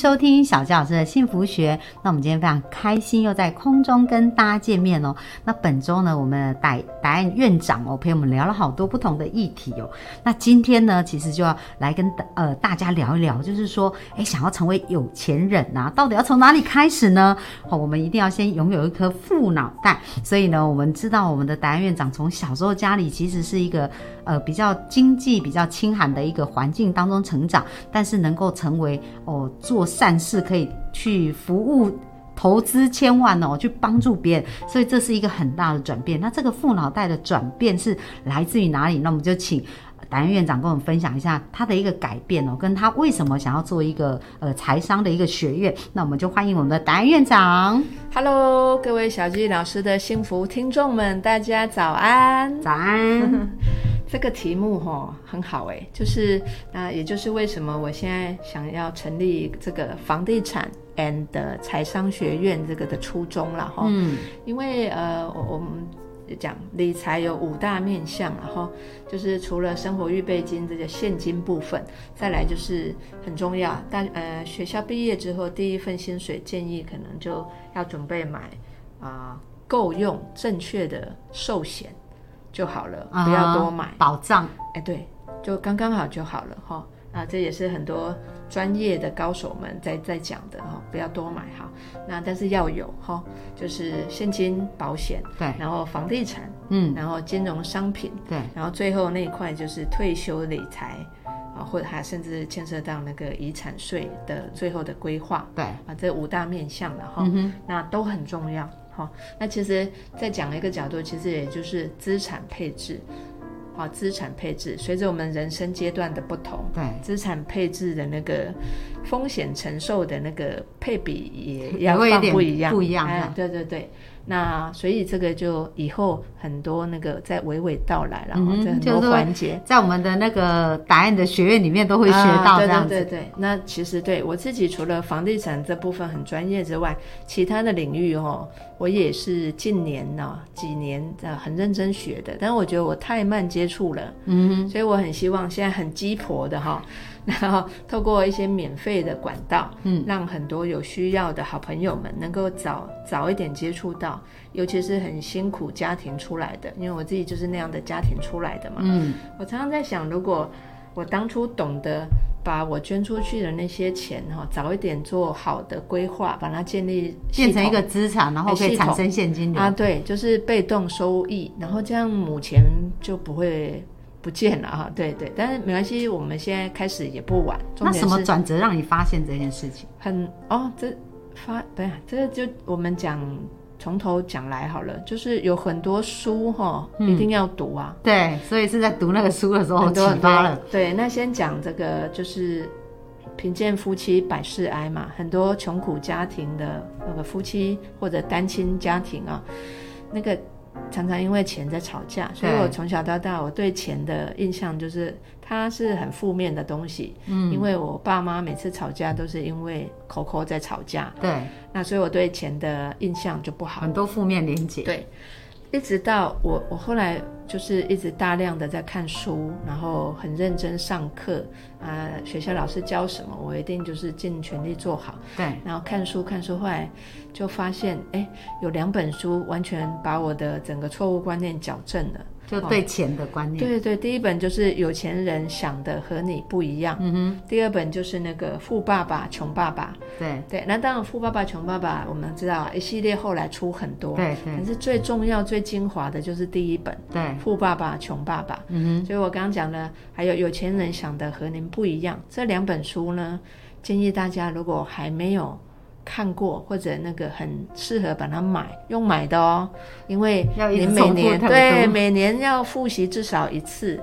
收听小纪老师的幸福学。那我们今天非常开心，又在空中跟大家见面哦。那本周呢，我们的答答案院长哦陪我们聊了好多不同的议题哦。那今天呢，其实就要来跟呃大家聊一聊，就是说，哎，想要成为有钱人呐，到底要从哪里开始呢？哦，我们一定要先拥有一颗富脑袋。所以呢，我们知道我们的答案院长从小时候家里其实是一个呃比较经济比较清寒的一个环境当中成长，但是能够成为哦做善事，可以去服务。投资千万哦，去帮助别人，所以这是一个很大的转变。那这个富脑袋的转变是来自于哪里？那我们就请达安院长跟我们分享一下他的一个改变哦，跟他为什么想要做一个呃财商的一个学院。那我们就欢迎我们的达安院长。Hello，各位小纪老师的幸福听众们，大家早安。早安。这个题目哈、很好哎，就是那也就是为什么我现在想要成立这个房地产 and 财商学院这个的初衷了哈。嗯因为呃，我我们讲理财有五大面向，然后就是除了生活预备金这个现金部分，再来就是很重要，大呃学校毕业之后第一份薪水建议可能就要准备买啊、够用正确的寿险就好了，不要多买。保障。哎，对，就刚刚好就好了哈。啊，这也是很多专业的高手们在在讲的哈，不要多买哈。那但是要有哈，就是现金保险，对，然后房地产，嗯，然后金融商品，对，然后最后那一块就是退休理财啊，或者还甚至牵涉到那个遗产税的最后的规划对，啊，这五大面向的哈。嗯，那都很重要。哈、那其实再讲一个角度，其实也就是资产配置。好，资产配置随着我们人生阶段的不同，对，资产配置的那个风险承受的那个配比也也要放会不一样，不一样对对对，那所以这个就以后很多那个在娓娓道来了，嗯哼哈这很多就是环节。在我们的那个答案的学院里面都会学到啊这样子。对对对对，那其实对我自己除了房地产这部分很专业之外，其他的领域哦，我也是近年呢、几年呃很认真学的，但是我觉得我太慢接触了，嗯所以我很希望现在很鸡婆的哈、然后透过一些免费的管道，嗯，让很多有需要的好朋友们能够早早一点接触到，尤其是很辛苦家庭出来的，因为我自己就是那样的家庭出来的嘛，嗯。我常常在想，如果我当初懂得把我捐出去的那些钱哈，早一点做好的规划，把它建立系变成一个资产，然后可以产生现金流。啊，对，就是被动收益，然后这样母钱就不会不见了哈。对对，但是没关系，我们现在开始也不晚。重那什么转折让你发现这件事情？很哦，这发对啊，这个就我们讲从头讲来好了，就是有很多书哈，一定要读啊。对，所以是在读那个书的时候很多启发了。。对，那先讲这个，就是贫贱夫妻百事哀嘛，很多穷苦家庭的那个夫妻或者单亲家庭啊，那个常常因为钱在吵架，所以我从小到大我对钱的印象就是它是很负面的东西。嗯，因为我爸妈每次吵架都是因为口口在吵架，对，那所以我对钱的印象就不好。很多负面连结。对，一直到我我后来就是一直大量的在看书，然后很认真上课啊、学校老师教什么，我一定就是尽全力做好。对，然后看书看书，后来就发现，哎，有两本书完全把我的整个错误观念矫正了。就对钱的观念。对对，第一本就是有钱人想的和你不一样，嗯哼，第二本就是那个富爸爸穷爸爸。对。对，那当然富爸爸穷爸爸，我们知道一系列后来出很多，对对。但是最重要、最精华的就是第一本对《富爸爸穷爸爸》。嗯哼。所以我刚刚讲了，还有有钱人想的和您不一样，这两本书呢，建议大家如果还没有看过或者那个很适合把它买，用买的哦，因为您每年对每年要复习至少一次，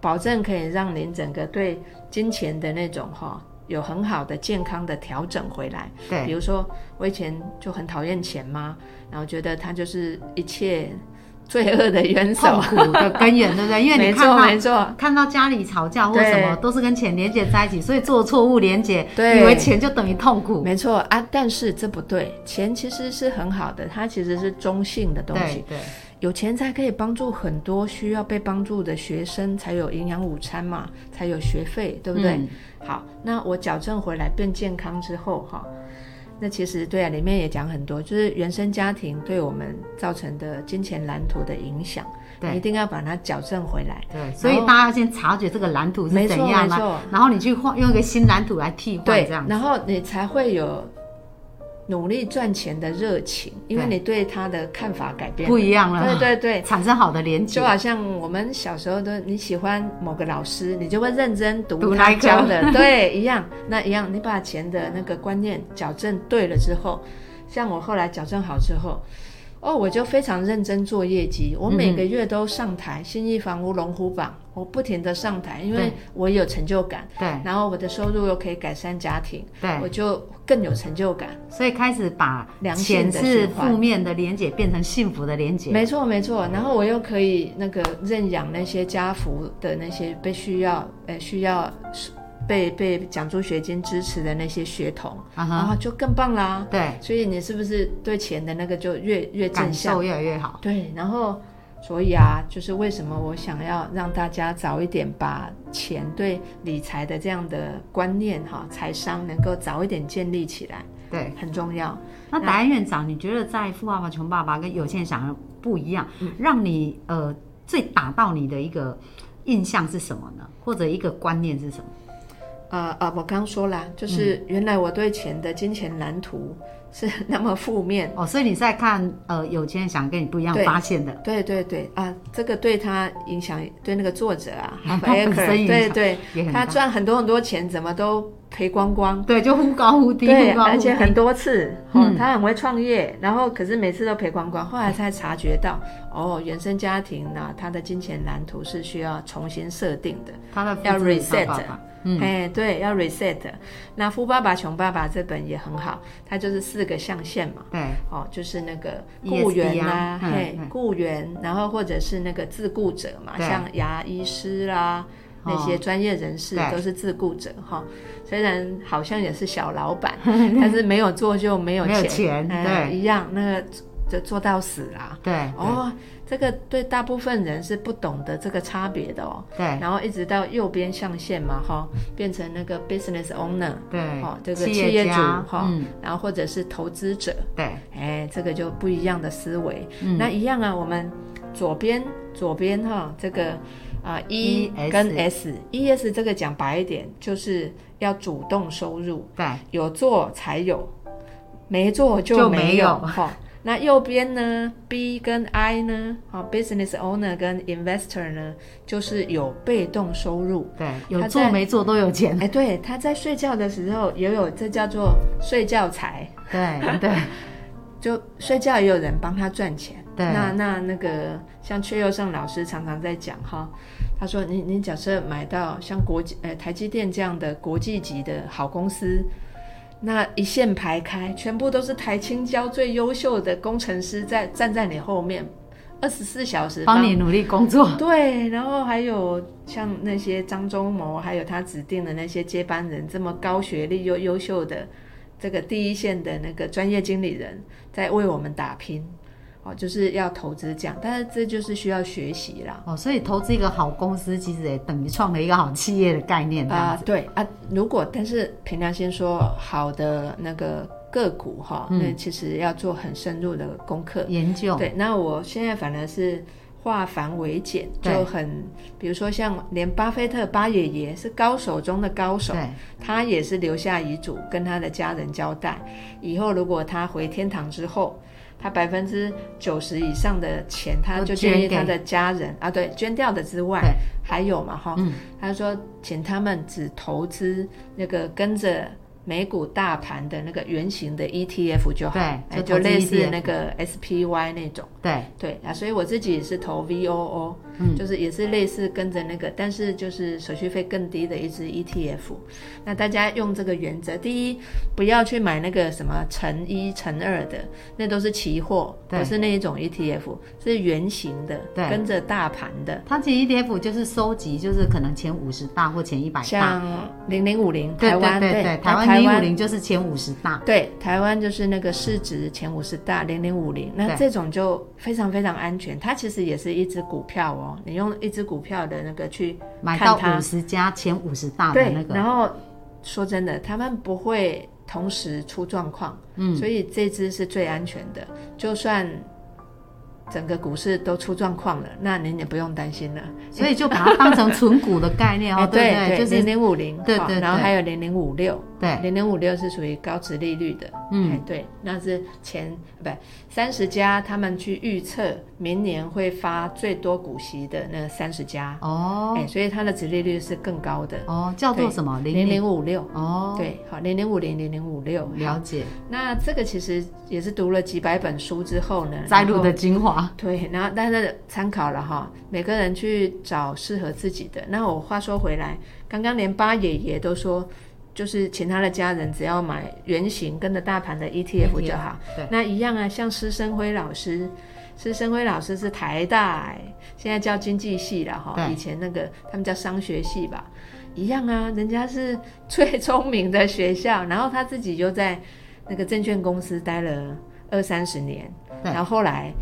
保证可以让您整个对金钱的那种哈、有很好的健康的调整回来。比如说，我以前就很讨厌钱嘛，然后觉得它就是一切罪恶的元首痛。苦的根源，对不对？因为你，看到没错，看到家里吵架或什么，都是跟钱连接在一起，所以做错误连接，对以为钱就等于痛苦。没错啊。但是这不对，钱其实是很好的，它其实是中性的东西对。对，有钱才可以帮助很多需要被帮助的学生，才有营养午餐嘛，才有学费，对不对？嗯好，那我矫正回来变健康之后，哈，那其实对啊，里面也讲很多，就是原生家庭对我们造成的金钱蓝图的影响，对。你一定要把它矫正回来。对，所以大家要先察觉这个蓝图是怎样的，然后你去换用一个新蓝图来替换，对这样，然后你才会有努力赚钱的热情，因为你对他的看法改变不一样了，对对对，产生好的连接就。好像我们小时候都你喜欢某个老师，你就会认真读他教的，对，一样。那一样，你把钱的那个观念矫正对了之后，像我后来矫正好之后，哦，我就非常认真做业绩，我每个月都上台，新义房屋龙虎榜，我不停的上台，因为我有成就感，对然后我的收入又可以改善家庭，对我，就更有成就感。所以开始把良性的钱是负面的连接变成幸福的连接。没错没错，然后我又可以那个认养那些家福的那些被需要呃需要被被奖助学金支持的那些学童，然后就更棒啦。对，所以你是不是对钱的那个就越越正感向受？越来越好。对，然后所以啊，就是为什么我想要让大家早一点把钱对理财的这样的观念哈，财商能够早一点建立起来，对，很重要。那达安院长，你觉得在《富爸爸穷爸爸》跟有钱人想不一样，嗯让你呃最打到你的一个印象是什么呢？或者一个观念是什么？呃呃，我刚说啦，就是原来我对钱的金钱蓝图是 那么负面。哦，所以你在看呃有钱人想跟你不一样发现的，对对对啊，这个对他影响，对那个作者啊，他本身影响对。他赚很多很多钱，怎么都赔光光。对，就忽高忽低，对。而且很多次，他很会创业，然后可是每次都赔光光，后来才察觉到，哦，原生家庭呢，他的金钱蓝图是需要重新设定的。他的要 reset 哎，对，要 reset。那《富爸爸穷爸爸》这本也很好，它就是四个象限嘛。对，哦，就是那个雇员啦，啊嘿雇员，然后或者是那个自雇者嘛，像牙医师啦，那些哦。专业人士都是自雇者哈。虽然好像也是小老板，但是没有做就没有钱，对。一样，那个就做到死啦。对，哦，这个对大部分人是不懂得这个差别的哦。对，然后一直到右边象限嘛，哈，变成那个 business owner，对，哦，这个企企业主家哈，嗯，然后或者是投资者，对，哎，这个就不一样的思维。嗯。那一样啊，我们左边左边哈，这个啊 E 跟 S，E S 这个讲白一点，就是要主动收入，对，有做才有，没做就就没没有有哈。那右边呢，B 跟 I 呢，好，business owner 跟 investor 呢，就是有被动收入。对，有他做没做都有钱。哎，对，他在睡觉的时候也有，这叫做睡觉财。对对 就睡觉也有人帮他赚钱。对那那那个像阙佑胜老师常常在讲哈，他说你你假设买到像国际呃台积电这样的国际级的好公司，那一线排开，全部都是台青交最优秀的工程师在站在你后面，二十四小时帮你努力工作。对，然后还有像那些张忠谋，还有他指定的那些接班人，这么高学历又优秀的这个第一线的那个专业经理人，在为我们打拼。哦，就是要投资这样，但是这就是需要学习啦。哦，所以投资一个好公司，其实也等于创了一个好企业的概念，啊、子。对啊，如果但是平常先说，好的那个个股哈，嗯那其实要做很深入的功课。研究对，那我现在反而是化繁为简，就很，比如说像连巴菲特巴爷爷是高手中的高手，对他也是留下遗嘱跟他的家人交代，以后如果他回天堂之后。他百分之九十以上的钱，他就建议他的家人啊，对，捐掉的之外，还有嘛哈，嗯。他说请他们只投资那个跟着美股大盘的那个圆形的 ETF 就好，就类似那个 SPY 那种。对。对啊，所以我自己也是投 VOO，嗯就是也是类似跟着那个，但是就是手续费更低的一只 ETF。那大家用这个原则，第一不要去买那个什么乘一乘二的，那都是期货，对不是那一种 ETF，是圆形的，对跟着大盘的。它其实 ETF 就是收集，就是可能前五十大或前一百大。像零零五零，对台湾对台湾台零五零就是前五十大。对，台湾就是那个市值前五十大零零五零，那这种就非常非常安全。它其实也是一只股票哦，你用一只股票的那个去买到五十家前五十大的那，个，然后说真的，他们不会同时出状况，嗯，所以这只是最安全的，就算。整个股市都出状况了，那您也不用担心了。所以就把它当成存股的概念哦，哎对不对？就是零零五零，对对对然后还有零零五六，对。零零五六是属于高值利率的，嗯。哎，对，那是前不三十家，他们去预测明年会发最多股息的那三十家，哦。哎，所以它的值利率是更高的，哦，叫做什么？零零零五六，哦，对，好，零零五零零零五六，了解。那这个其实也是读了几百本书之后呢，摘录的精华，对，然后但是参考了哈，每个人去找适合自己的。那我话说回来，刚刚连八爷爷都说，就是请他的家人只要买圆形跟着大盘的 ETF 就好。对，那一样啊，像施生辉老师，施生辉老师是台大、哎现在叫经济系了哈，以前那个他们叫商学系吧，一样啊，人家是最聪明的学校，然后他自己就在那个证券公司待了二三十年，然后后来，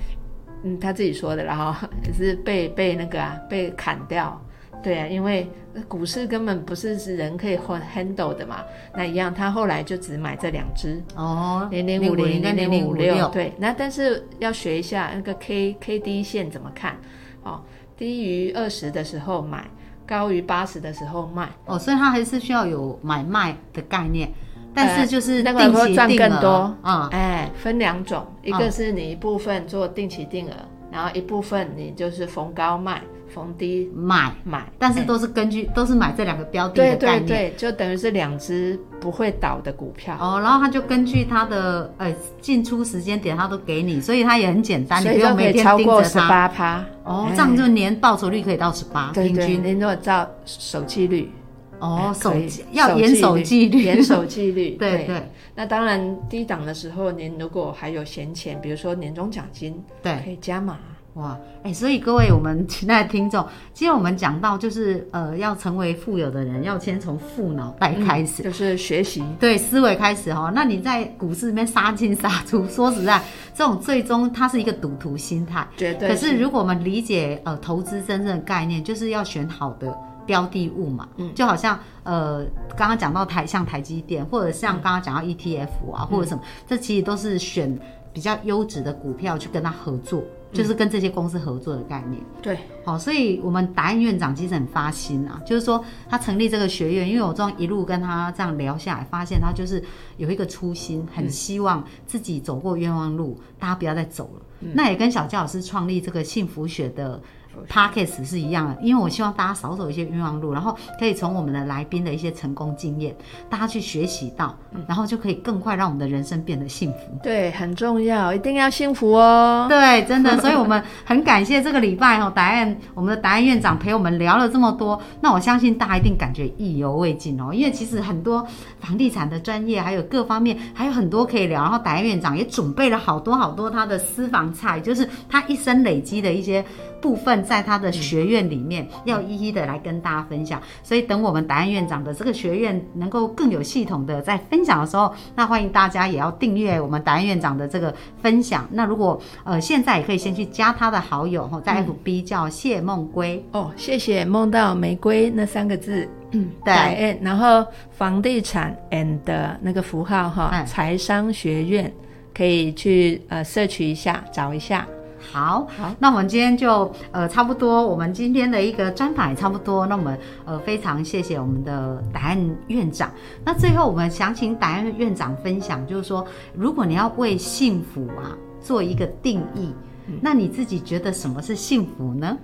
嗯，他自己说的，然 后也是被被那个啊被砍掉，对啊，因为股市根本不是是人可以 handle 的嘛，那一样，他后来就只买这两只。哦，零零五零跟零零五六对，那但是要学一下那个 K K D 线怎么看哦，低于二十的时候买，高于八十的时候卖，哦，所以他还是需要有买卖的概念，但是就是那定个会赚期定额更多啊，哎，分两种，一嗯个是你一部分做定期定额，然后一部分你就是逢高卖，逢低买，买，但是哎都是根据都是买这两个标的的概念。对对，就等于是两只不会倒的股票。哦，然后他就根据它的呃进出时间点，他都给你，所以他也很简单，你不用每天盯着它。八趴哦，哎这样就年报酬率可以到十八，平均。您如果照手记率，哦，手要严守纪律，严守纪律。对对那当然，低档的时候，您如果还有闲钱，比如说年终奖金，对。可以加码。哇，哎、所以各位我们 亲爱的听众，今天我们讲到就是呃，要成为富有的人，要先从富脑袋开始。就是学习。对思维开始哈，那你在股市里面杀进杀出，说实在，这种最终它是一个赌徒心态。绝对可是如果我们理解呃投资真正的概念，就是要选好的标的物嘛，嗯就好像呃刚刚讲到台像台积电，或者像刚刚讲到 ETF 嗯啊，或者什么，这其实都是选比较优质的股票去跟他合作，嗯就是跟这些公司合作的概念。对，好，所以我们答案院长其实很发心啊，就是说他成立这个学院，因为我这样一路跟他这样聊下来，发现他就是有一个初心，很希望自己走过冤枉路，大家不要再走了。那也跟小教老师创立这个幸福学的 Pockets 是一样的，因为我希望大家少走一些冤枉路，然后可以从我们的来宾的一些成功经验，大家去学习到，然后就可以更快让我们的人生变得幸福。对，很重要，一定要幸福哦。对，真的，所以我们很感谢这个礼拜哦，答案我们的答案院长陪我们聊了这么多，那我相信大家一定感觉意犹未尽哦，因为其实很多房地产的专业，还有各方面还有很多可以聊，然后答案院长也准备了好多好多他的私房菜，就是他一生累积的一些部分，在他的学院里面要一一的来跟大家分享。所以等我们答案院长的这个学院能够更有系统的在分享的时候，那欢迎大家也要订阅我们答案院长的这个分享。那如果呃现在也可以先去加他的好友哈，在 FB 叫谢梦归。哦，谢谢梦到玫瑰那三个字，嗯，对对，然后房地产 and 那个符号哈，嗯财商学院可以去呃摄取一下，找一下。好，好，那我们今天就呃差不多，我们今天的一个专访也差不多。那我们呃非常谢谢我们的答案院长。那最后我们想请答案院长分享，就是说，如果你要为幸福啊做一个定义，那你自己觉得什么是幸福呢？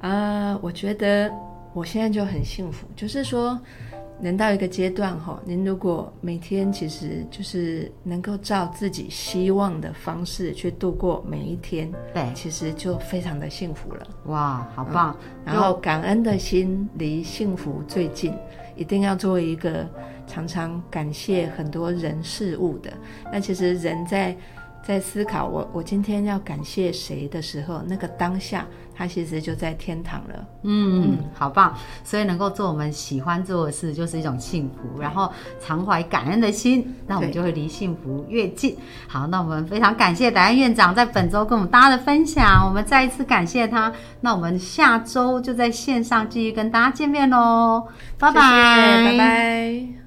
啊、我觉得我现在就很幸福，就是说，人到一个阶段哈，您如果每天其实就是能够照自己希望的方式去度过每一天，对，其实就非常的幸福了。哇，好棒！然后感恩的心离幸福最近，一定要做一个常常感谢很多人事物的。那其实人在在思考我我今天要感谢谁的时候，那个当下。他其实就在天堂了，嗯，好棒！所以能够做我们喜欢做的事，就是一种幸福。然后常怀感恩的心，那我们就会离幸福越近。好，那我们非常感谢达安院长在本周跟我们大家的分享，我们再一次感谢他。那我们下周就在线上继续跟大家见面喽，拜拜，拜拜。